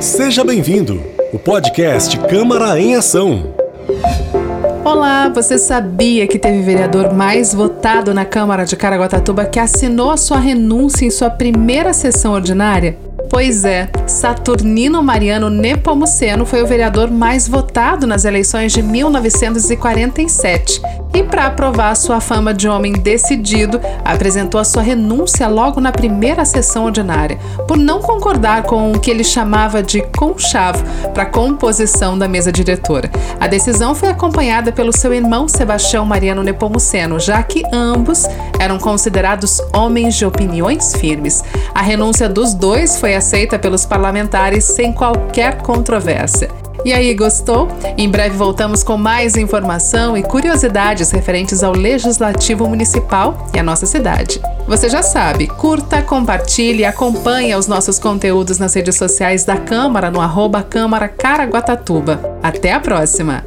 Seja bem-vindo. O podcast Câmara em Ação. Olá, você sabia que teve vereador mais votado na Câmara de Caraguatatuba que assinou a sua renúncia em sua primeira sessão ordinária? Pois é, Saturnino Mariano Nepomuceno foi o vereador mais votado nas eleições de 1947 e, para aprovar sua fama de homem decidido, apresentou a sua renúncia logo na primeira sessão ordinária, por não concordar com o que ele chamava de conchavo para a composição da mesa diretora. A decisão foi acompanhada pelo seu irmão Sebastião Mariano Nepomuceno, já que ambos eram considerados homens de opiniões firmes. A renúncia dos dois foi aceita pelos parlamentares sem qualquer controvérsia. E aí, gostou? Em breve voltamos com mais informação e curiosidades referentes ao Legislativo Municipal e à nossa cidade. Você já sabe, curta, compartilhe acompanhe os nossos conteúdos nas redes sociais da Câmara no arroba Câmara Caraguatatuba. Até a próxima!